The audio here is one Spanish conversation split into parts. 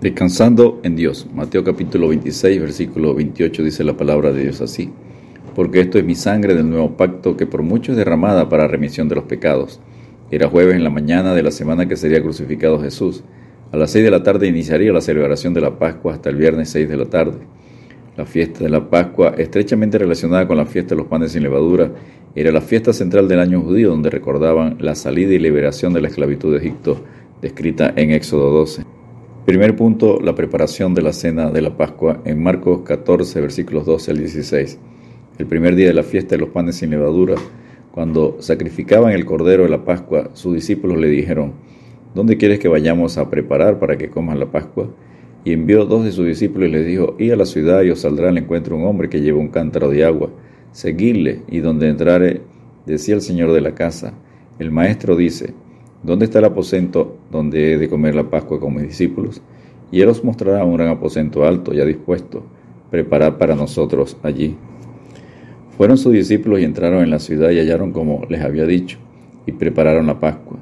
Descansando en Dios. Mateo capítulo 26, versículo 28 dice la palabra de Dios así. Porque esto es mi sangre del nuevo pacto que por mucho es derramada para remisión de los pecados. Era jueves en la mañana de la semana que sería crucificado Jesús. A las seis de la tarde iniciaría la celebración de la Pascua hasta el viernes 6 de la tarde. La fiesta de la Pascua, estrechamente relacionada con la fiesta de los panes sin levadura, era la fiesta central del año judío donde recordaban la salida y liberación de la esclavitud de Egipto, descrita en Éxodo 12. Primer punto, la preparación de la cena de la Pascua en Marcos 14, versículos 12 al 16. El primer día de la fiesta de los panes sin levadura, cuando sacrificaban el cordero de la Pascua, sus discípulos le dijeron, ¿Dónde quieres que vayamos a preparar para que coman la Pascua? Y envió dos de sus discípulos y les dijo, Id a la ciudad y os saldrá al encuentro un hombre que lleva un cántaro de agua. Seguidle, y donde entrare, decía el señor de la casa, el maestro dice, ¿Dónde está el aposento donde he de comer la Pascua con mis discípulos? Y él os mostrará un gran aposento alto, ya dispuesto, preparad para nosotros allí. Fueron sus discípulos y entraron en la ciudad y hallaron como les había dicho, y prepararon la Pascua.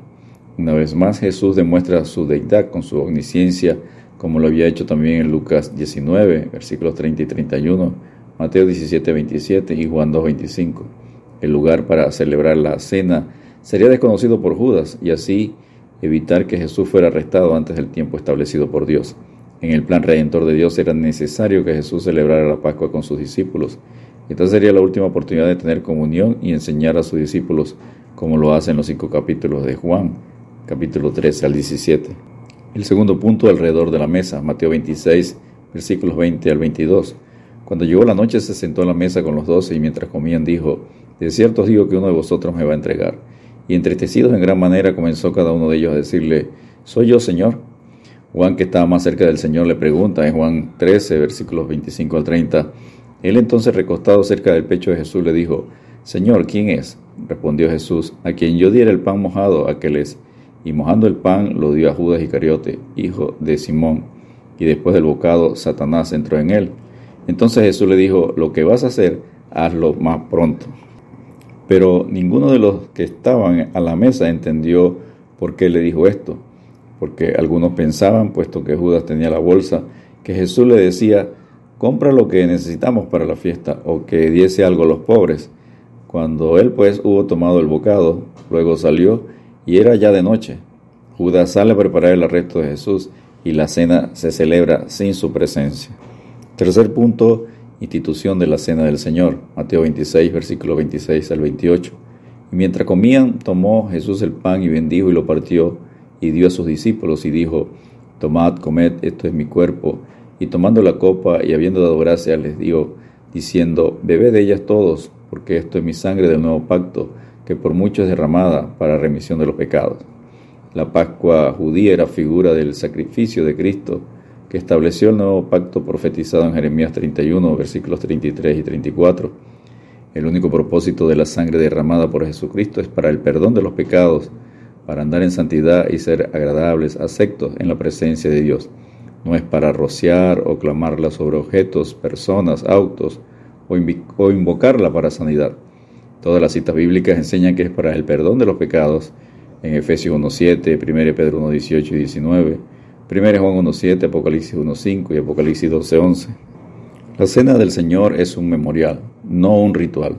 Una vez más Jesús demuestra su deidad con su omnisciencia, como lo había hecho también en Lucas 19, versículos 30 y 31, Mateo 17, 27 y Juan 2, 25. El lugar para celebrar la cena sería desconocido por Judas y así evitar que Jesús fuera arrestado antes del tiempo establecido por Dios. En el plan redentor de Dios era necesario que Jesús celebrara la Pascua con sus discípulos. Esta sería la última oportunidad de tener comunión y enseñar a sus discípulos como lo hacen los cinco capítulos de Juan, capítulo 13 al 17. El segundo punto alrededor de la mesa, Mateo 26, versículos 20 al 22. Cuando llegó la noche se sentó a la mesa con los doce y mientras comían dijo, De cierto os digo que uno de vosotros me va a entregar y entristecidos en gran manera comenzó cada uno de ellos a decirle, ¿soy yo, Señor? Juan, que estaba más cerca del Señor, le pregunta en Juan 13, versículos 25 al 30. Él entonces, recostado cerca del pecho de Jesús, le dijo, Señor, ¿quién es? Respondió Jesús, a quien yo diera el pan mojado, aquel es. Y mojando el pan lo dio a Judas Iscariote, hijo de Simón. Y después del bocado, Satanás entró en él. Entonces Jesús le dijo, lo que vas a hacer, hazlo más pronto. Pero ninguno de los que estaban a la mesa entendió por qué le dijo esto, porque algunos pensaban, puesto que Judas tenía la bolsa, que Jesús le decía, compra lo que necesitamos para la fiesta o que diese algo a los pobres. Cuando él pues hubo tomado el bocado, luego salió y era ya de noche. Judas sale a preparar el arresto de Jesús y la cena se celebra sin su presencia. Tercer punto, institución de la cena del Señor, Mateo 26, versículo 26 al 28. Y mientras comían, tomó Jesús el pan y bendijo y lo partió y dio a sus discípulos y dijo, Tomad, comed, esto es mi cuerpo. Y tomando la copa y habiendo dado gracias, les dio, diciendo, Bebed de ellas todos, porque esto es mi sangre del nuevo pacto, que por mucho es derramada para remisión de los pecados. La Pascua judía era figura del sacrificio de Cristo, que estableció el nuevo pacto profetizado en Jeremías 31, versículos 33 y 34. El único propósito de la sangre derramada por Jesucristo es para el perdón de los pecados, para andar en santidad y ser agradables, aceptos en la presencia de Dios. No es para rociar o clamarla sobre objetos, personas, autos o, invocarla para sanidad. Todas las citas bíblicas enseñan que es para el perdón de los pecados en Efesios 1.7, 1 Pedro 1.18 y 19 1 Juan 1.7, Apocalipsis 1.5 y Apocalipsis 12.11. La cena del Señor es un memorial, no un ritual,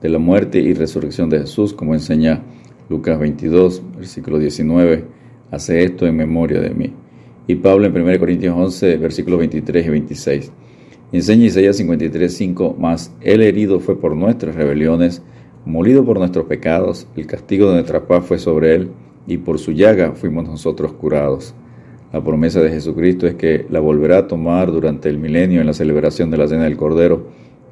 de la muerte y resurrección de Jesús, como enseña Lucas 22, versículo 19. Hace esto en memoria de mí. Y Pablo en 1 Corintios 11, versículos 23 y 26. Enseña Isaías 53, 5, más el herido fue por nuestras rebeliones, molido por nuestros pecados, el castigo de nuestra paz fue sobre él, y por su llaga fuimos nosotros curados. La promesa de Jesucristo es que la volverá a tomar durante el milenio en la celebración de la Cena del Cordero,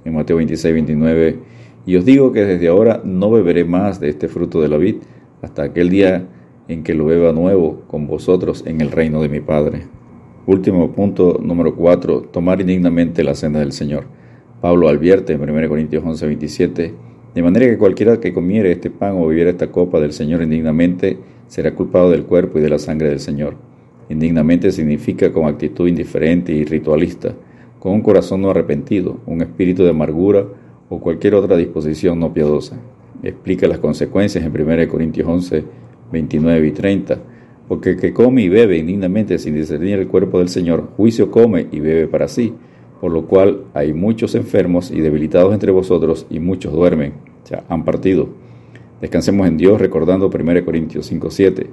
en Mateo 26, 29. Y os digo que desde ahora no beberé más de este fruto de la vid hasta aquel día en que lo beba nuevo con vosotros en el reino de mi Padre. Último punto número 4. Tomar indignamente la cena del Señor. Pablo advierte en 1 Corintios 11, 27. De manera que cualquiera que comiere este pan o bebiera esta copa del Señor indignamente será culpado del cuerpo y de la sangre del Señor. Indignamente significa con actitud indiferente y ritualista, con un corazón no arrepentido, un espíritu de amargura o cualquier otra disposición no piadosa. Explica las consecuencias en 1 Corintios 11, 29 y 30. Porque el que come y bebe indignamente sin discernir el cuerpo del Señor, juicio come y bebe para sí, por lo cual hay muchos enfermos y debilitados entre vosotros y muchos duermen, sea, han partido. Descansemos en Dios recordando 1 Corintios 5:7.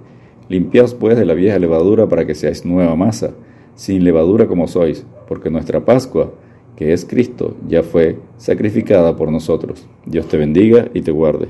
Limpiaos pues de la vieja levadura para que seáis nueva masa, sin levadura como sois, porque nuestra Pascua, que es Cristo, ya fue sacrificada por nosotros. Dios te bendiga y te guarde.